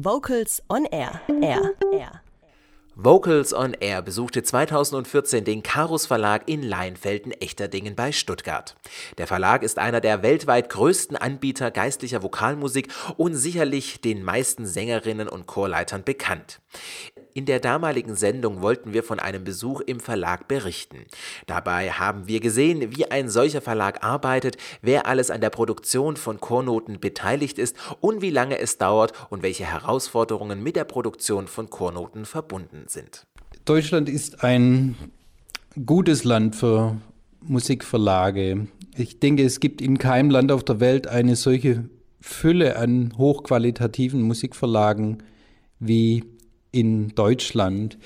Vocals on Air. Air. Air. Vocals on Air besuchte 2014 den Karus Verlag in Leinfelden-Echterdingen bei Stuttgart. Der Verlag ist einer der weltweit größten Anbieter geistlicher Vokalmusik und sicherlich den meisten Sängerinnen und Chorleitern bekannt. In der damaligen Sendung wollten wir von einem Besuch im Verlag berichten. Dabei haben wir gesehen, wie ein solcher Verlag arbeitet, wer alles an der Produktion von Chornoten beteiligt ist und wie lange es dauert und welche Herausforderungen mit der Produktion von Chornoten verbunden sind. Deutschland ist ein gutes Land für Musikverlage. Ich denke, es gibt in keinem Land auf der Welt eine solche Fülle an hochqualitativen Musikverlagen wie in Deutschland.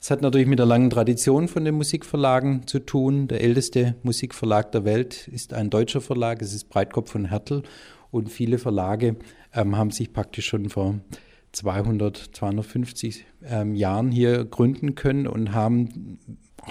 Es hat natürlich mit der langen Tradition von den Musikverlagen zu tun. Der älteste Musikverlag der Welt ist ein deutscher Verlag, es ist Breitkopf von Hertel. Und viele Verlage ähm, haben sich praktisch schon vor 200, 250 ähm, Jahren hier gründen können und haben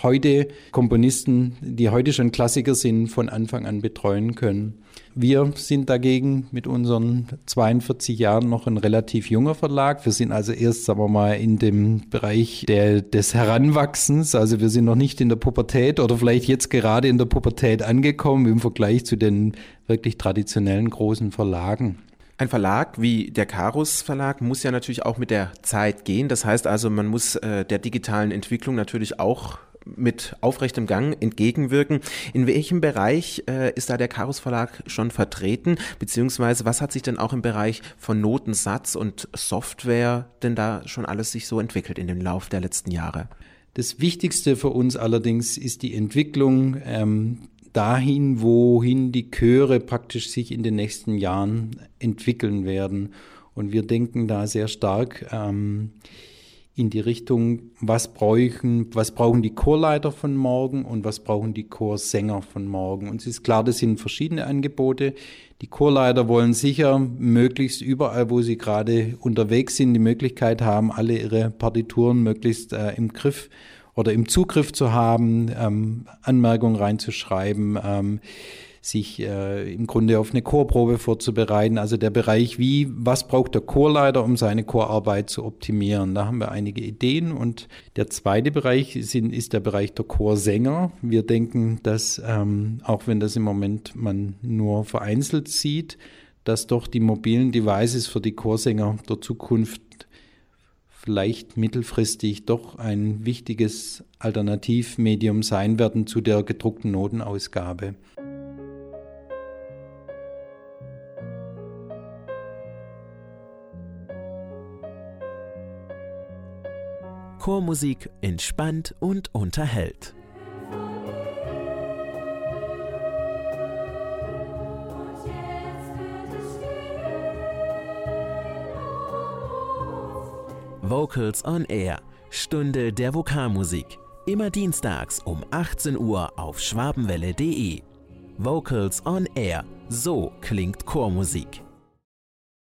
heute Komponisten, die heute schon Klassiker sind, von Anfang an betreuen können. Wir sind dagegen mit unseren 42 Jahren noch ein relativ junger Verlag. Wir sind also erst, sagen wir mal, in dem Bereich der, des Heranwachsens. Also wir sind noch nicht in der Pubertät oder vielleicht jetzt gerade in der Pubertät angekommen im Vergleich zu den wirklich traditionellen großen Verlagen. Ein Verlag wie der Karus Verlag muss ja natürlich auch mit der Zeit gehen. Das heißt also, man muss äh, der digitalen Entwicklung natürlich auch mit aufrechtem Gang entgegenwirken. In welchem Bereich äh, ist da der Karus Verlag schon vertreten? Beziehungsweise was hat sich denn auch im Bereich von Notensatz und Software denn da schon alles sich so entwickelt in dem Lauf der letzten Jahre? Das Wichtigste für uns allerdings ist die Entwicklung ähm, dahin, wohin die Chöre praktisch sich in den nächsten Jahren entwickeln werden. Und wir denken da sehr stark ähm, in die Richtung, was brauchen, was brauchen die Chorleiter von morgen und was brauchen die Chorsänger von morgen. Und es ist klar, das sind verschiedene Angebote. Die Chorleiter wollen sicher möglichst überall, wo sie gerade unterwegs sind, die Möglichkeit haben, alle ihre Partituren möglichst äh, im Griff oder im Zugriff zu haben, ähm, Anmerkungen reinzuschreiben. Ähm, sich äh, im Grunde auf eine Chorprobe vorzubereiten. Also der Bereich, wie, was braucht der Chorleiter, um seine Chorarbeit zu optimieren. Da haben wir einige Ideen. Und der zweite Bereich sind, ist der Bereich der Chorsänger. Wir denken, dass, ähm, auch wenn das im Moment man nur vereinzelt sieht, dass doch die mobilen Devices für die Chorsänger der Zukunft vielleicht mittelfristig doch ein wichtiges Alternativmedium sein werden zu der gedruckten Notenausgabe. Chormusik entspannt und unterhält. Vocals on Air, Stunde der Vokalmusik. Immer dienstags um 18 Uhr auf schwabenwelle.de. Vocals on Air, so klingt Chormusik.